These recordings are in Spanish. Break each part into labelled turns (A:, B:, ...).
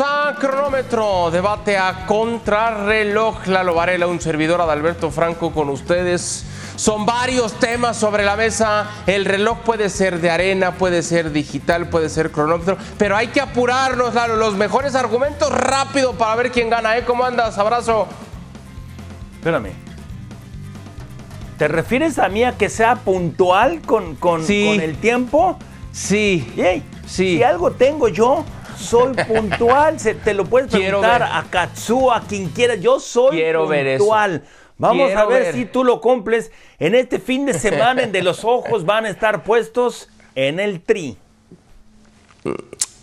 A: A Cronómetro, debate a contrarreloj. Lalo Varela, un servidor Adalberto Franco con ustedes. Son varios temas sobre la mesa. El reloj puede ser de arena, puede ser digital, puede ser cronómetro, pero hay que apurarnos, Lalo. Los mejores argumentos rápido para ver quién gana. ¿eh? ¿Cómo andas? Abrazo.
B: Espérame. ¿Te refieres a mí a que sea puntual con, con,
A: Sí.
B: con el tiempo?
A: Sí. Sí.
B: Si algo tengo yo, soy puntual. Se, te lo puedes preguntar a Katsuo, a quien quiera. Yo soy
A: Quiero ver eso.
B: puntual. Vamos
A: Quiero
B: a ver,
A: ver.
B: si tú lo cumples. En este fin de semana, en de los ojos van a estar puestos en el tri.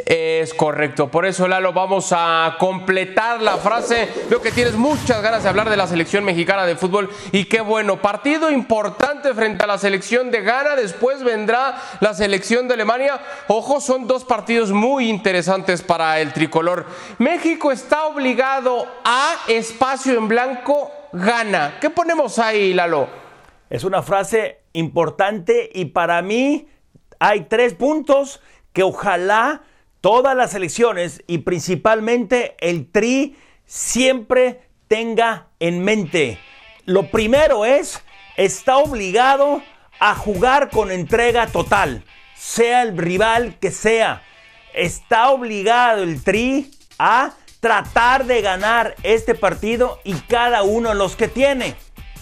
A: Es correcto, por eso Lalo vamos a completar la frase. Veo que tienes muchas ganas de hablar de la selección mexicana de fútbol y qué bueno, partido importante frente a la selección de Ghana, después vendrá la selección de Alemania. Ojo, son dos partidos muy interesantes para el tricolor. México está obligado a espacio en blanco, gana. ¿Qué ponemos ahí, Lalo?
B: Es una frase importante y para mí hay tres puntos que ojalá todas las elecciones y principalmente el TRI siempre tenga en mente. Lo primero es, está obligado a jugar con entrega total, sea el rival que sea. Está obligado el TRI a tratar de ganar este partido y cada uno de los que tiene.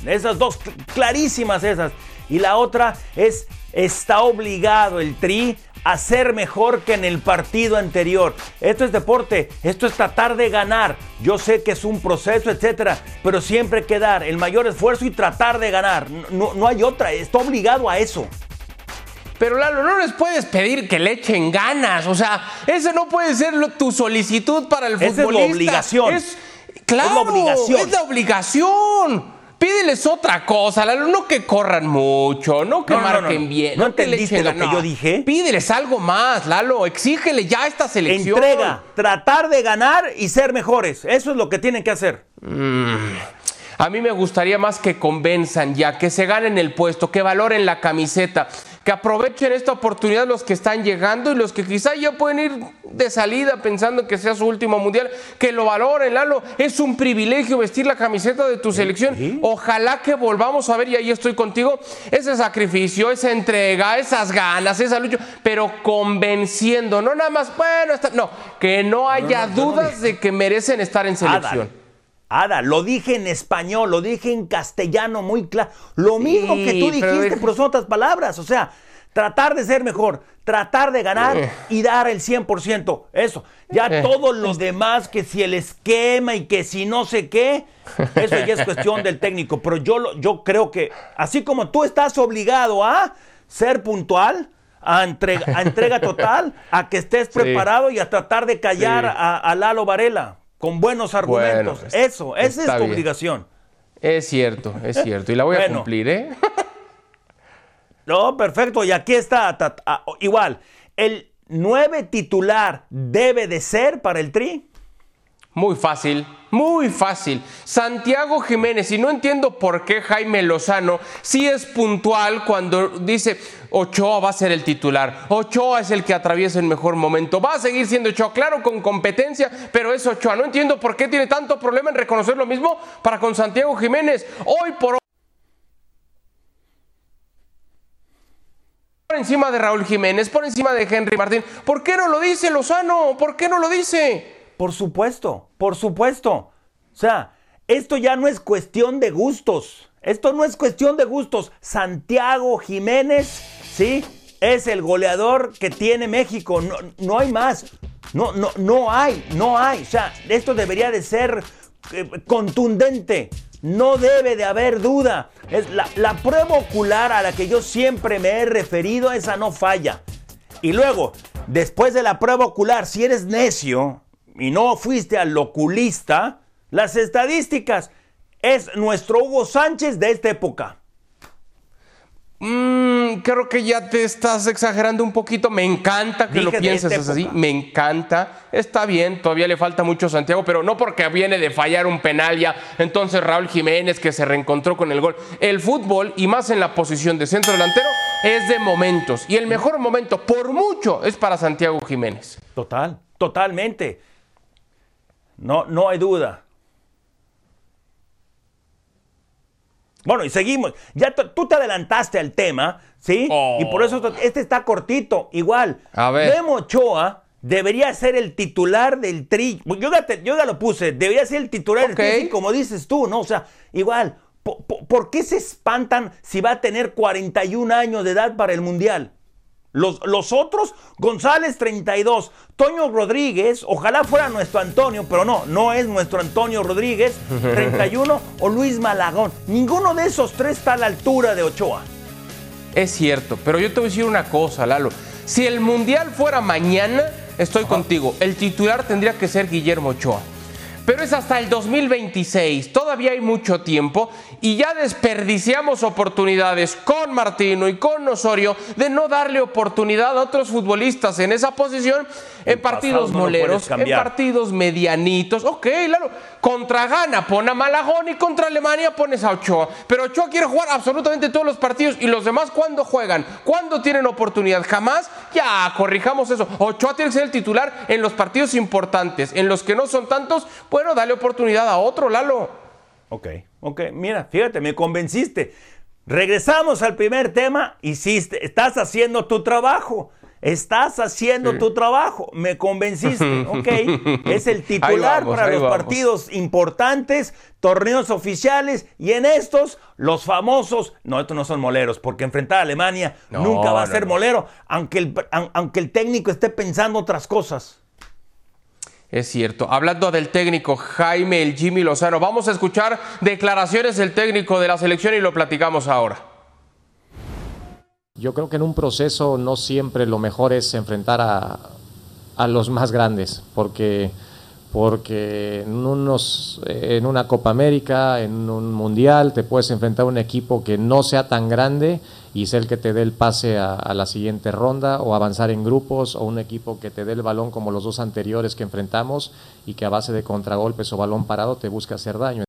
B: Esas dos, cl- clarísimas esas. Y la otra es, está obligado el Tri a ser mejor que en el partido anterior. Esto es deporte, esto es tratar de ganar. Yo sé que es un proceso, etcétera, pero siempre hay que dar el mayor esfuerzo y tratar de ganar. No, no hay otra, está obligado a eso.
A: Pero Lalo, no les puedes pedir que le echen ganas. O sea, ese no puede ser lo- tu solicitud para el
B: Esa es la obligación.
A: Es, claro,
B: Es la obligación.
A: Es la obligación. Pídeles otra cosa, Lalo, no que corran mucho, no que
B: No, no, no,
A: marquen
B: no.
A: bien.
B: ¿No entendiste lo que yo dije?
A: Pídeles algo más, Lalo. Exígele ya esta selección.
B: Entrega, tratar de ganar y ser mejores. Eso es lo que tienen que hacer.
A: A mí me gustaría más que convenzan ya, que se ganen el puesto, que valoren la camiseta, que aprovechen esta oportunidad los que están llegando y los que quizá ya pueden ir de salida pensando que sea su último mundial, que lo valoren, Lalo. Es un privilegio vestir la camiseta de tu selección. Ojalá que volvamos a ver, y ahí estoy contigo, ese sacrificio, esa entrega, esas ganas, esa lucha, pero convenciendo, no nada más, bueno, está- no, que no haya dudas de que merecen estar en selección.
B: Ada, Ada, lo dije en español, lo dije en castellano muy claro. Lo mismo que tú dijiste, pero son otras palabras. O sea, tratar de ser mejor, tratar de ganar
A: Eh.
B: y dar el 100%. Eso. Ya
A: Eh.
B: todos los demás, que si el esquema y que si no sé qué, eso ya es cuestión del técnico. Pero yo, yo creo que, así como tú estás obligado a ser puntual, a entrega, a entrega total, a que estés preparado y a tratar de callar
A: Sí.
B: a, a Lalo Varela con buenos argumentos.
A: Bueno,
B: Eso, esa es tu
A: bien.
B: obligación.
A: Es cierto, es cierto. Y la voy a
B: Bueno.
A: cumplir, ¿eh?
B: No, perfecto. Y aquí está, ta- ah, igual, el 9 titular debe de ser para el Tri.
A: Muy fácil, muy fácil. Santiago Jiménez, y no entiendo por qué Jaime Lozano sí es puntual cuando dice Ochoa va a ser el titular. Ochoa es el que atraviesa el mejor momento. Va a seguir siendo Ochoa, claro, con competencia, pero es Ochoa. No entiendo por qué tiene tanto problema en reconocer lo mismo para con Santiago Jiménez. Hoy por hoy. Por encima de Raúl Jiménez, por encima de Henry Martín. ¿Por qué no lo dice Lozano? ¿Por qué no lo dice?
B: Por supuesto, por supuesto. O sea, esto ya no es cuestión de gustos. Esto no es cuestión de gustos. Santiago Jiménez, ¿sí? Es el goleador que tiene México. No, no hay más. No, no, no hay, no hay. O sea, esto debería de ser eh, contundente. No debe de haber duda. Es la, la prueba ocular a la que yo siempre me he referido, esa no falla. Y luego, después de la prueba ocular, si eres necio y no fuiste al oculista, las estadísticas es nuestro Hugo Sánchez de esta época.
A: Mm, creo que ya te estás exagerando un poquito. Me encanta que lo pienses así. Me encanta. Está bien, todavía le falta mucho a Santiago, pero no porque viene de fallar un penal ya. Entonces Raúl Jiménez que se reencontró con el gol. El fútbol, y más en la posición de centro delantero, es de momentos. Y el mejor momento, por mucho, es para Santiago Jiménez.
B: Total, totalmente. No, no hay duda. Bueno, y seguimos. Ya tú te adelantaste al tema, ¿sí? Y por eso este está cortito. Igual.
A: A ver.
B: Memo Ochoa debería ser el titular del tri. Yo ya, lo puse. Debería ser el titular del tri, como dices tú, ¿no? O sea, igual. ¿Por, qué se espantan si va a tener 41 años de edad para el Mundial? Los, otros, González 32, Toño Rodríguez, ojalá fuera nuestro Antonio, pero no, no es nuestro Antonio Rodríguez, 31, o Luis Malagón. Ninguno de esos tres está a la altura de Ochoa.
A: Es cierto, pero yo te voy a decir una cosa, Lalo. Si el Mundial fuera mañana, estoy contigo, el titular tendría que ser Guillermo Ochoa pero es hasta el 2026, todavía hay mucho tiempo y ya desperdiciamos oportunidades con Martino y con Osorio de no darle oportunidad a otros futbolistas en esa posición en partidos moleros, en partidos medianitos. Ok, claro, contra Ghana pone a Malagón y contra Alemania pones a Ochoa, pero Ochoa quiere jugar absolutamente todos los partidos y los demás cuando juegan, cuando tienen oportunidad, jamás, ya corrijamos eso. Ochoa tiene que ser el titular en los partidos importantes, en los que no son tantos bueno, dale oportunidad a otro, Lalo.
B: Ok, ok. Mira, fíjate, me convenciste. Regresamos al primer tema. Hiciste, estás haciendo tu trabajo. Estás haciendo tu trabajo. Me convenciste. Ok. Es el titular para los partidos importantes, torneos oficiales y en estos, los famosos. No, estos no son moleros, porque enfrentar a Alemania nunca va a ser molero, aunque el, aunque el técnico esté pensando otras cosas.
A: Es cierto. Hablando del técnico Jaime el Jimmy Lozano, vamos a escuchar declaraciones del técnico de la selección y lo platicamos ahora.
C: Yo creo que en un proceso no siempre lo mejor es enfrentar a, a los más grandes, porque, porque en, unos, en una Copa América, en un Mundial, te puedes enfrentar a un equipo que no sea tan grande y es el que te dé el pase a, la siguiente ronda o avanzar en grupos o un equipo que te dé el balón como los dos anteriores que enfrentamos y que a base de contragolpes o balón parado te busca hacer daño.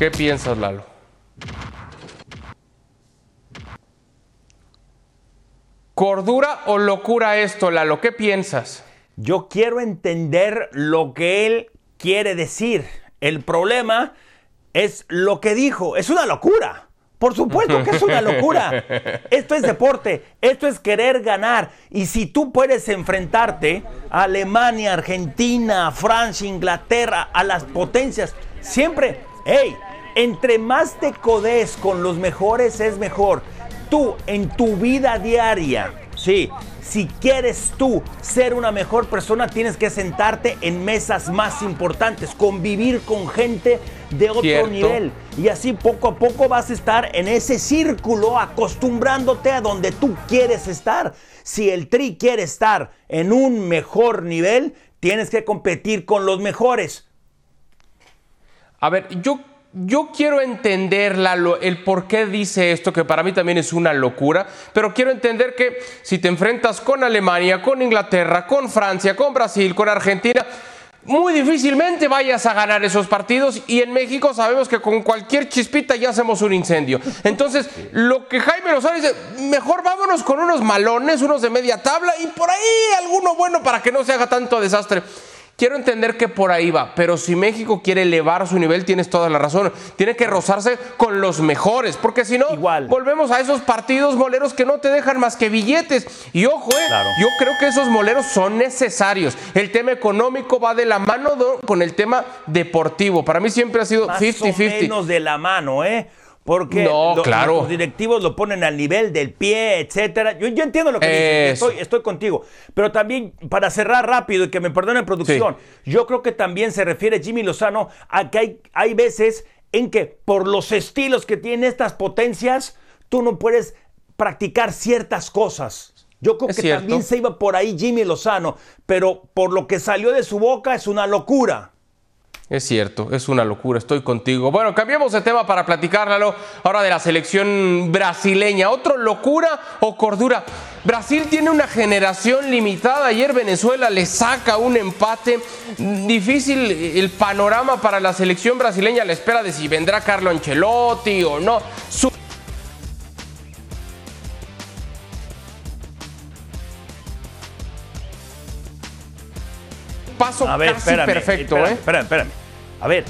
A: ¿Qué piensas, Lalo? ¿Cordura o locura esto, Lalo? ¿Qué piensas?
B: Yo quiero entender lo que él quiere decir. El problema es lo que dijo. Es una locura. Por supuesto que es una locura. Esto es deporte, esto es querer ganar. Y si tú puedes enfrentarte a Alemania, Argentina, Francia, Inglaterra, a las potencias, siempre, hey, entre más te codes con los mejores es mejor. Tú en tu vida diaria, sí, si quieres tú ser una mejor persona, tienes que sentarte en mesas más importantes, convivir con gente de otro nivel. Y así poco a poco vas a estar en ese círculo acostumbrándote a donde tú quieres estar. Si el Tri quiere estar en un mejor nivel, tienes que competir con los mejores.
A: A ver, yo yo quiero entender el por qué dice esto, que para mí también es una locura, pero quiero entender que si te enfrentas con Alemania, con Inglaterra, con Francia, con Brasil, con Argentina, muy difícilmente vayas a ganar esos partidos y en México sabemos que con cualquier chispita ya hacemos un incendio. Entonces, lo que Jaime Lozano dice, mejor vámonos con unos malones, unos de media tabla y por ahí alguno bueno para que no se haga tanto desastre. Quiero entender que por ahí va, pero si México quiere elevar su nivel, tienes toda la razón. Tiene que rozarse con los mejores, porque si no, volvemos a esos partidos moleros que no te dejan más que billetes. Y ojo, eh, yo creo que esos moleros son necesarios. El tema económico va de la mano con el tema deportivo. Para mí siempre ha sido 50-50.
B: Menos de la mano, ¿eh? Porque
A: No,
B: lo-
A: claro.
B: los directivos lo ponen al nivel del pie, etcétera. Yo, yo entiendo lo que dices, estoy, estoy contigo. Pero también, para cerrar rápido y que me perdone producción, yo creo que también se refiere Jimmy Lozano a que hay, hay veces en que por los estilos que tienen estas potencias, tú no puedes practicar ciertas cosas. Yo creo
A: Es
B: que
A: cierto.
B: también se iba por ahí Jimmy Lozano, pero por lo que salió de su boca es una locura.
A: Es cierto, es una locura, estoy contigo. Bueno, cambiemos de tema para platicáralo ahora de la selección brasileña. ¿Otro locura o cordura? Brasil tiene una generación limitada. Ayer Venezuela le saca un empate. Difícil el panorama para la selección brasileña a la espera de si vendrá Carlo Ancelotti o no. Su- paso
B: A ver,
A: casi
B: espérame,
A: perfecto,
B: espérame,
A: ¿eh?
B: espérame, espérame. A ver,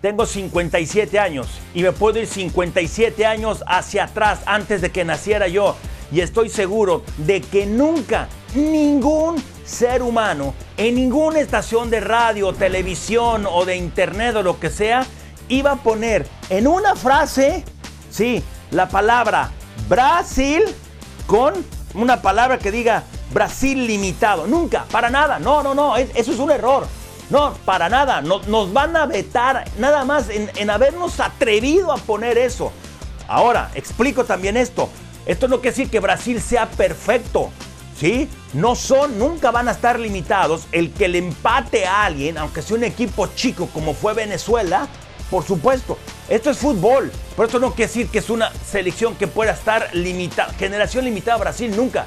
B: tengo 57 años y me puedo ir 57 años hacia atrás antes de que naciera yo. Y estoy seguro de que nunca ningún ser humano en ninguna estación de radio, televisión o de internet o lo que sea iba a poner en una frase, sí, la palabra Brasil con una palabra que diga Brasil limitado. Nunca, para nada. No, no, no, es- eso es un error. No, para nada. No- nos van a vetar nada más en, habernos atrevido a poner eso. Ahora, explico también esto. Esto no quiere decir que Brasil sea perfecto. ¿Sí? No son, nunca van a estar limitados. El que le empate a alguien, aunque sea un equipo chico como fue Venezuela, por supuesto. Esto es fútbol. Por esto no quiere decir que es una selección que pueda estar limitada. Generación limitada Brasil, nunca.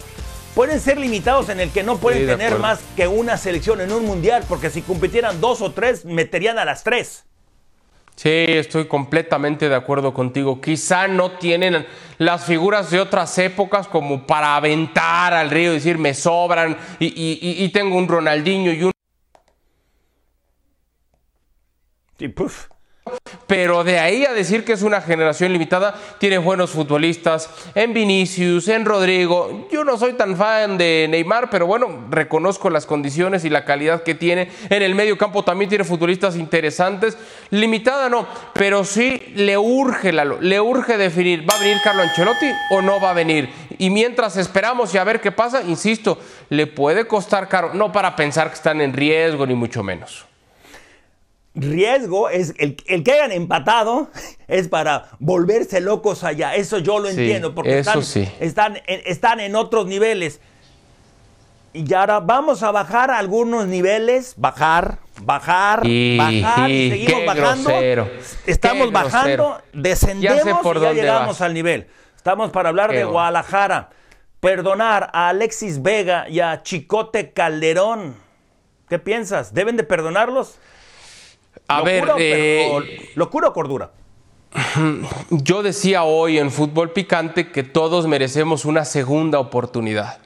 B: Pueden ser limitados en el que no pueden
A: Sí,
B: tener más que una selección en un mundial, porque si compitieran dos o tres, meterían a las tres.
A: Sí, estoy completamente de acuerdo contigo. Quizá no tienen las figuras de otras épocas como para aventar al río y decir me sobran y, y- tengo un Ronaldinho y un...
B: Y puf.
A: Pero de ahí a decir que es una generación limitada, tiene buenos futbolistas en Vinicius, en Rodrigo. Yo no soy tan fan de Neymar, pero bueno, reconozco las condiciones y la calidad que tiene. En el medio campo también tiene futbolistas interesantes. Limitada no, pero sí le urge, le urge definir, ¿va a venir Carlo Ancelotti o no va a venir? Y mientras esperamos y a ver qué pasa, insisto, le puede costar caro, no para pensar que están en riesgo, ni mucho menos.
B: Riesgo es el, el que hayan empatado es para volverse locos allá. Eso yo lo
A: Sí,
B: entiendo porque están,
A: sí.
B: están, en, están en otros niveles. Y ahora vamos a bajar algunos niveles, bajar, bajar,
A: Y-
B: bajar, y seguimos
A: qué
B: bajando.
A: grosero,
B: Estamos
A: qué
B: bajando, descendemos
A: Ya por
B: y ya llegamos
A: vas.
B: al nivel. Estamos para hablar
A: Qué
B: de. Guadalajara. Perdonar a Alexis Vega y a Chicote Calderón. ¿Qué piensas? ¿Deben de perdonarlos?
A: A ver,
B: ¿Locura o
A: eh,
B: per- o- ¿Locura o cordura?
A: Yo decía hoy en Fútbol Picante que todos merecemos una segunda oportunidad.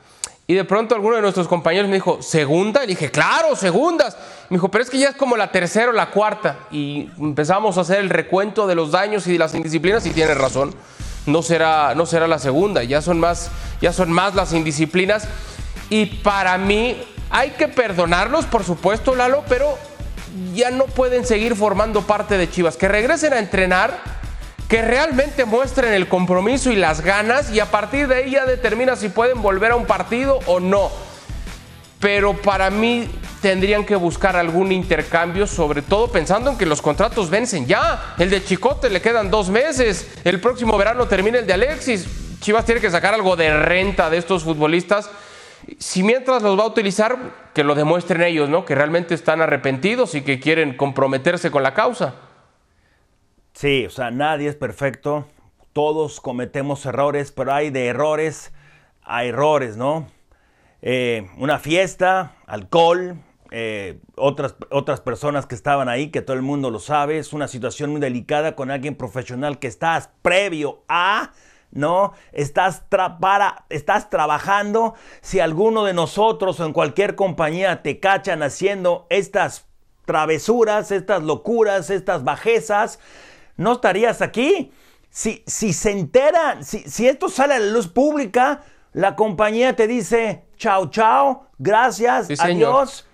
A: Y de pronto alguno de nuestros compañeros me dijo, ¿segunda? Y dije, claro, segundas. Me dijo, pero es que ya es como la tercera o la cuarta. Y empezamos a hacer el recuento de los daños y de las indisciplinas y tiene razón. No será, no será la segunda, ya son, más, ya son más las indisciplinas. Y para mí hay que perdonarlos, por supuesto, Lalo, pero ya no pueden seguir formando parte de Chivas. Que regresen a entrenar que realmente muestren el compromiso y las ganas y a partir de ahí ya determina si pueden volver a un partido o no. Pero para mí tendrían que buscar algún intercambio, sobre todo pensando en que los contratos vencen ya. El de Chicote le quedan dos meses, el próximo verano termina el de Alexis. Chivas tiene que sacar algo de renta de estos futbolistas. Si mientras los va a utilizar, que lo demuestren ellos, ¿no? Que realmente están arrepentidos y que quieren comprometerse con la causa.
B: Sí, o sea, nadie es perfecto. Todos cometemos errores, pero hay de errores a errores, ¿no? Eh, una fiesta, alcohol, eh, otras, otras personas que estaban ahí, que todo el mundo lo sabe. Es una situación muy delicada con alguien profesional que estás previo a, ¿no? Estás, tra- para, estás trabajando. Si alguno de nosotros o en cualquier compañía te cachan haciendo estas travesuras, estas locuras, estas bajezas, no estarías aquí. Si, si se enteran, si, si esto sale a la luz pública, la compañía te dice, chao, chao, gracias,
A: Sí,
B: adiós.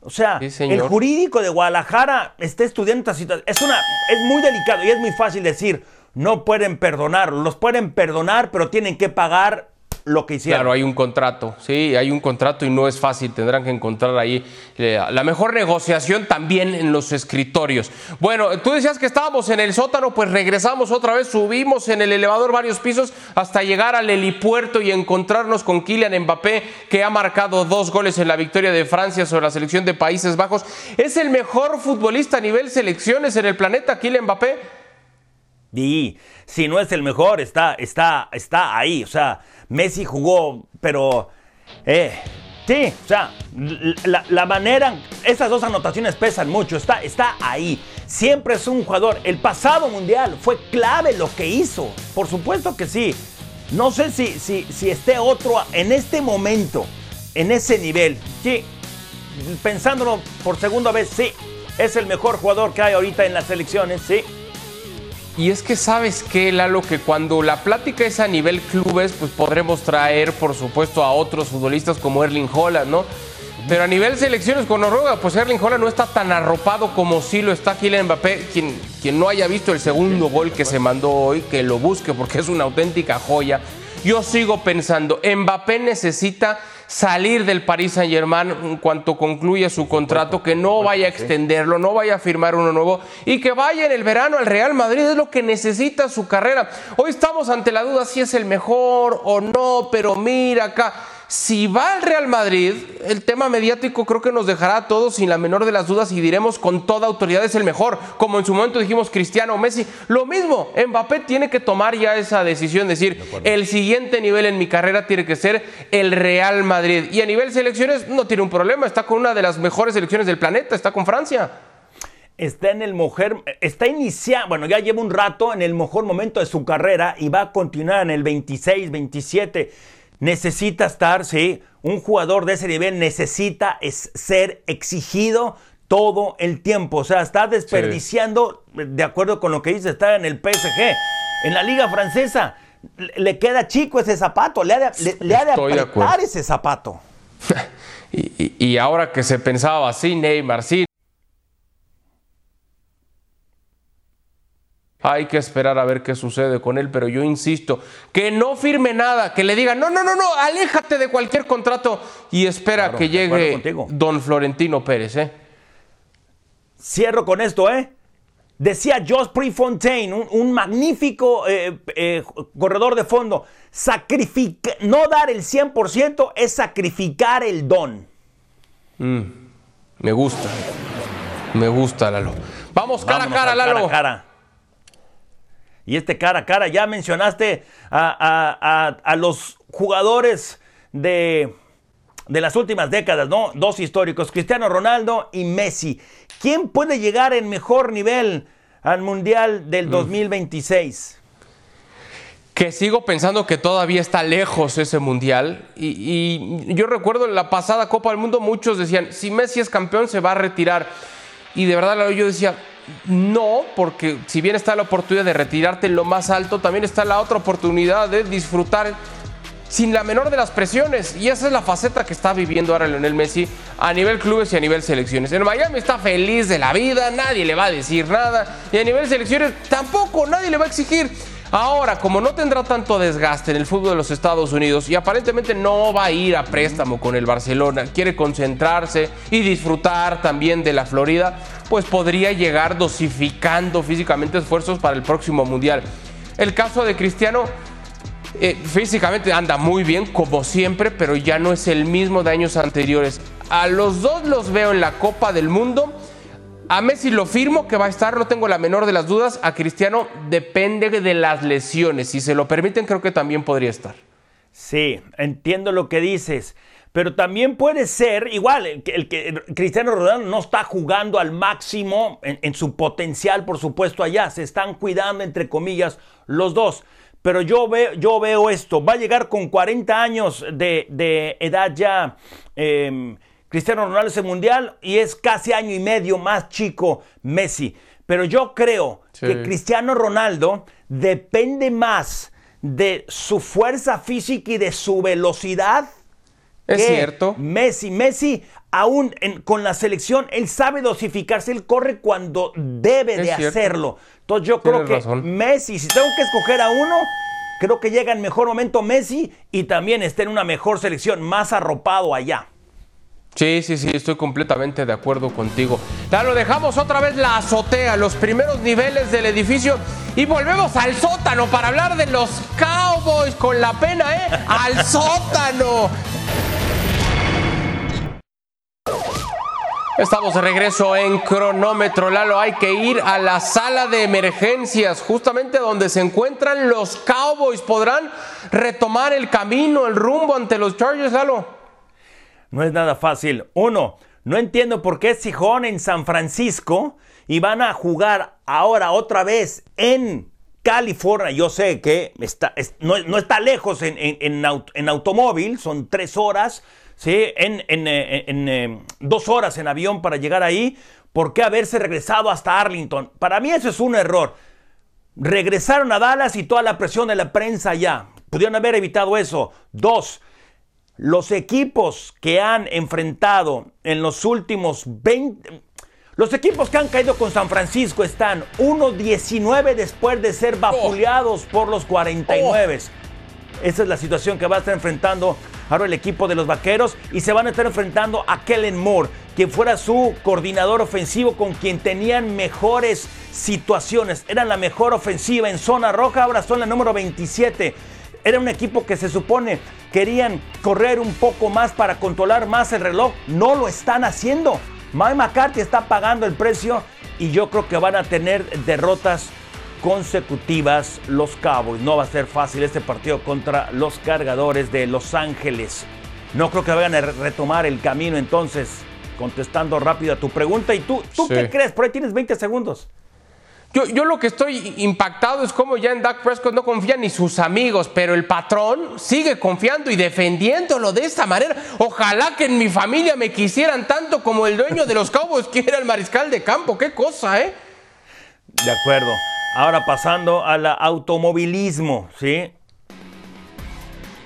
B: O sea,
A: Sí,
B: el jurídico de Guadalajara está estudiando esta situación. Es, una, es muy delicado y es muy fácil decir, no pueden perdonarlo. Los pueden perdonar, pero tienen que pagar lo que hicieron.
A: Claro, hay un contrato, sí, hay un contrato y no es fácil, tendrán que encontrar ahí eh, la mejor negociación también en los escritorios. Bueno, tú decías que estábamos en el sótano, pues regresamos otra vez, subimos en el elevador varios pisos hasta llegar al helipuerto y encontrarnos con Kylian Mbappé, que ha marcado dos goles en la victoria de Francia sobre la selección de Países Bajos. ¿Es el mejor futbolista a nivel selecciones en el planeta, Kylian Mbappé?
B: Y si no es el mejor, está, está, está ahí. O sea, Messi jugó, pero eh, sí, o sea, la, manera, esas dos anotaciones pesan mucho, está, está ahí. Siempre es un jugador. El pasado mundial fue clave lo que hizo. Por supuesto que sí. No sé si, si, si esté otro en este momento, en ese nivel. Sí, pensándolo por segunda vez, sí. Es el mejor jugador que hay ahorita en las selecciones, sí.
A: Y es que sabes que, Lalo, que cuando la plática es a nivel clubes, pues podremos traer, por supuesto, a otros futbolistas como Erling Holland, ¿no? Pero a nivel selecciones con Noruega, pues Erling Holland no está tan arropado como sí lo está Kylian Mbappé. Quien, quien no haya visto el segundo gol que se mandó hoy, que lo busque porque es una auténtica joya. Yo sigo pensando, Mbappé necesita salir del Paris Saint Germain en cuanto concluya su contrato, que no vaya a extenderlo, no vaya a firmar uno nuevo y que vaya en el verano al Real Madrid, es lo que necesita su carrera. Hoy estamos ante la duda si es el mejor o no, pero mira acá. Si va al Real Madrid, el tema mediático creo que nos dejará a todos sin la menor de las dudas y diremos con toda autoridad es el mejor, como en su momento dijimos Cristiano o Messi. Lo mismo, Mbappé tiene que tomar ya esa decisión, decir, el siguiente nivel en mi carrera tiene que ser el Real Madrid. Y a nivel selecciones no tiene un problema, está con una de las mejores selecciones del planeta, está con Francia
B: está en el mejor, está iniciando, bueno, ya lleva un rato en el mejor momento de su carrera y va a continuar en el 26, 27 necesita estar, sí, un jugador de ese nivel necesita ser exigido todo el tiempo. O sea, está desperdiciando, de acuerdo con lo que dice, está en el PSG, en la liga francesa. Le queda chico ese zapato, le ha de, le, apretar ese zapato.
A: y, y, ahora que se pensaba así, Neymar, sí, Hay que esperar a ver qué sucede con él, pero yo insisto, que no firme nada, que le diga, no, no, no, no, aléjate de cualquier contrato y espera que llegue don Florentino Pérez. ¿eh?
B: Cierro con esto, ¿eh? Decía Josh Prefontaine, un, magnífico eh, eh, corredor de fondo, sacrifica, no dar el 100% es sacrificar el don.
A: Mm, me gusta, me gusta, Lalo. Vamos cara a cara, Lalo. Cara a cara
B: y este cara a cara. Ya mencionaste a, los jugadores de, de, las últimas décadas, ¿no? Dos históricos, Cristiano Ronaldo y Messi. ¿Quién puede llegar en mejor nivel al Mundial del 2026? Mm.
A: Que sigo pensando que todavía está lejos ese mundial. Y, y yo recuerdo en la pasada Copa del Mundo, muchos decían: si Messi es campeón, se va a retirar. Y de verdad yo decía, no, porque si bien está la oportunidad de retirarte en lo más alto, también está la otra oportunidad de disfrutar sin la menor de las presiones. Y esa es la faceta que está viviendo ahora Lionel Messi a nivel clubes y a nivel selecciones. En Miami está feliz de la vida, nadie le va a decir nada. Y a nivel selecciones tampoco, nadie le va a exigir. Ahora, como no tendrá tanto desgaste en el fútbol de los Estados Unidos y aparentemente no va a ir a préstamo con el Barcelona, quiere concentrarse y disfrutar también de la Florida, pues podría llegar dosificando físicamente esfuerzos para el próximo Mundial. El caso de Cristiano eh, físicamente anda muy bien, como siempre, pero ya no es el mismo de años anteriores. A los dos los veo en la Copa del Mundo a Messi lo firmo que va a estar, no tengo la menor de las dudas. A Cristiano depende de las lesiones. Si se lo permiten, creo que también podría estar.
B: Sí, entiendo lo que dices. Pero también puede ser, igual, el que, Cristiano Ronaldo no está jugando al máximo en, su potencial, por supuesto, allá. Se están cuidando, entre comillas, los dos. Pero yo veo, yo veo esto. Va a llegar con 40 años de, edad ya. Em, Cristiano Ronaldo es el mundial y es casi año y medio más chico Messi. Pero yo creo que Cristiano Ronaldo depende más de su fuerza física y de su velocidad.
A: Es cierto.
B: Messi, Messi aún con la selección, él sabe dosificarse, él corre cuando debe de hacerlo. Entonces yo creo que Messi, si tengo que escoger a uno, creo que llega en mejor momento Messi y también está en una mejor selección, más arropado allá.
A: Sí, sí, sí, estoy completamente de acuerdo contigo. Lo dejamos otra vez la azotea, los primeros niveles del edificio y volvemos al sótano para hablar de los Cowboys con la pena, ¿eh? Al sótano. Estamos de regreso en cronómetro, Lalo. Hay que ir a la sala de emergencias, justamente donde se encuentran los Cowboys. ¿Podrán retomar el camino, el rumbo ante los Chargers, Lalo?
B: No es nada fácil. Uno, no entiendo por qué Sijón en San Francisco y van a jugar ahora otra vez en California. Yo sé que está, no, está lejos en, en automóvil, son tres horas ¿sí? en, en, eh, eh, dos horas en avión para llegar ahí, ¿por qué haberse regresado hasta Arlington? Para mí eso es un error. Regresaron a Dallas y toda la presión de la prensa ya. Pudieron haber evitado eso. Dos, los equipos que han enfrentado en los últimos 20... Los equipos que han caído con San Francisco están 1-19 después de ser vapuleados por los 49. Esa es la situación que va a estar enfrentando ahora el equipo de los Vaqueros y se van a estar enfrentando a Kellen Moore, quien fuera su coordinador ofensivo con quien tenían mejores situaciones. Eran la mejor ofensiva en zona roja, ahora son la número 27. Era un equipo que se supone querían correr un poco más para controlar más el reloj. No lo están haciendo. Mike McCarthy está pagando el precio y yo creo que van a tener derrotas consecutivas los Cowboys. No va a ser fácil este partido contra los cargadores de Los Ángeles. No creo que vayan a retomar el camino entonces, contestando rápido a tu pregunta. ¿Y tú, tú qué crees? Por ahí tienes 20 segundos.
A: Yo, yo, lo que estoy impactado es como ya en Dak Prescott no confían ni sus amigos, pero el patrón sigue confiando y defendiéndolo de esta manera. Ojalá que en mi familia me quisieran tanto como el dueño de los Cowboys, que era el mariscal de campo. Qué cosa, ¿eh?
B: De acuerdo. Ahora pasando al automovilismo, ¿sí?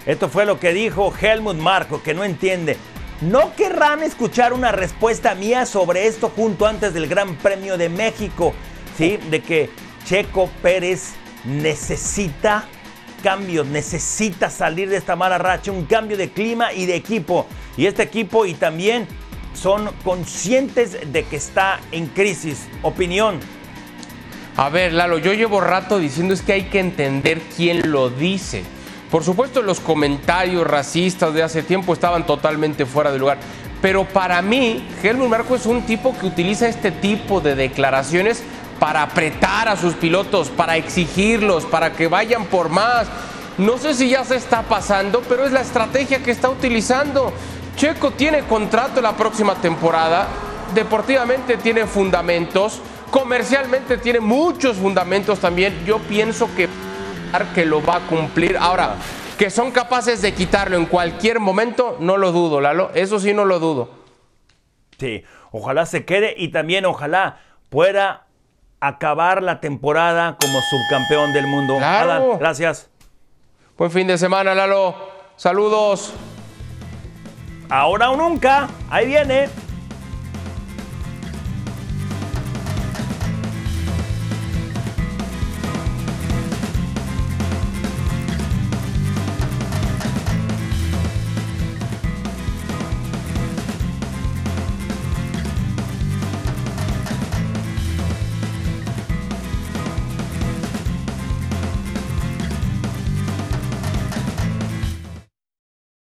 B: Esto fue lo que dijo Helmut Marco, que no entiende. No querrán escuchar una respuesta mía sobre esto junto antes del Gran Premio de México, ¿sí? De que Checo Pérez necesita cambios, necesita salir de esta mala racha, un cambio de clima y de equipo. Y este equipo y también son conscientes de que está en crisis. Opinión,
A: a ver, Lalo, yo llevo rato diciendo es que hay que entender quién lo dice. Por supuesto, los comentarios racistas de hace tiempo estaban totalmente fuera de lugar. Pero para mí, Helmut Marco es un tipo que utiliza este tipo de declaraciones para apretar a sus pilotos, para exigirlos, para que vayan por más. No sé si ya se está pasando, pero es la estrategia que está utilizando. Checo tiene contrato la próxima temporada, deportivamente tiene fundamentos Comercialmente tiene muchos fundamentos también. Yo pienso que, que lo va a cumplir. Ahora, que son capaces de quitarlo en cualquier momento, no lo dudo, Lalo. Eso sí no lo dudo.
B: Sí, ojalá se quede y también ojalá pueda acabar la temporada como subcampeón del mundo.
A: Claro.
B: gracias.
A: Buen fin de semana, Lalo. Saludos.
B: Ahora o nunca. Ahí viene.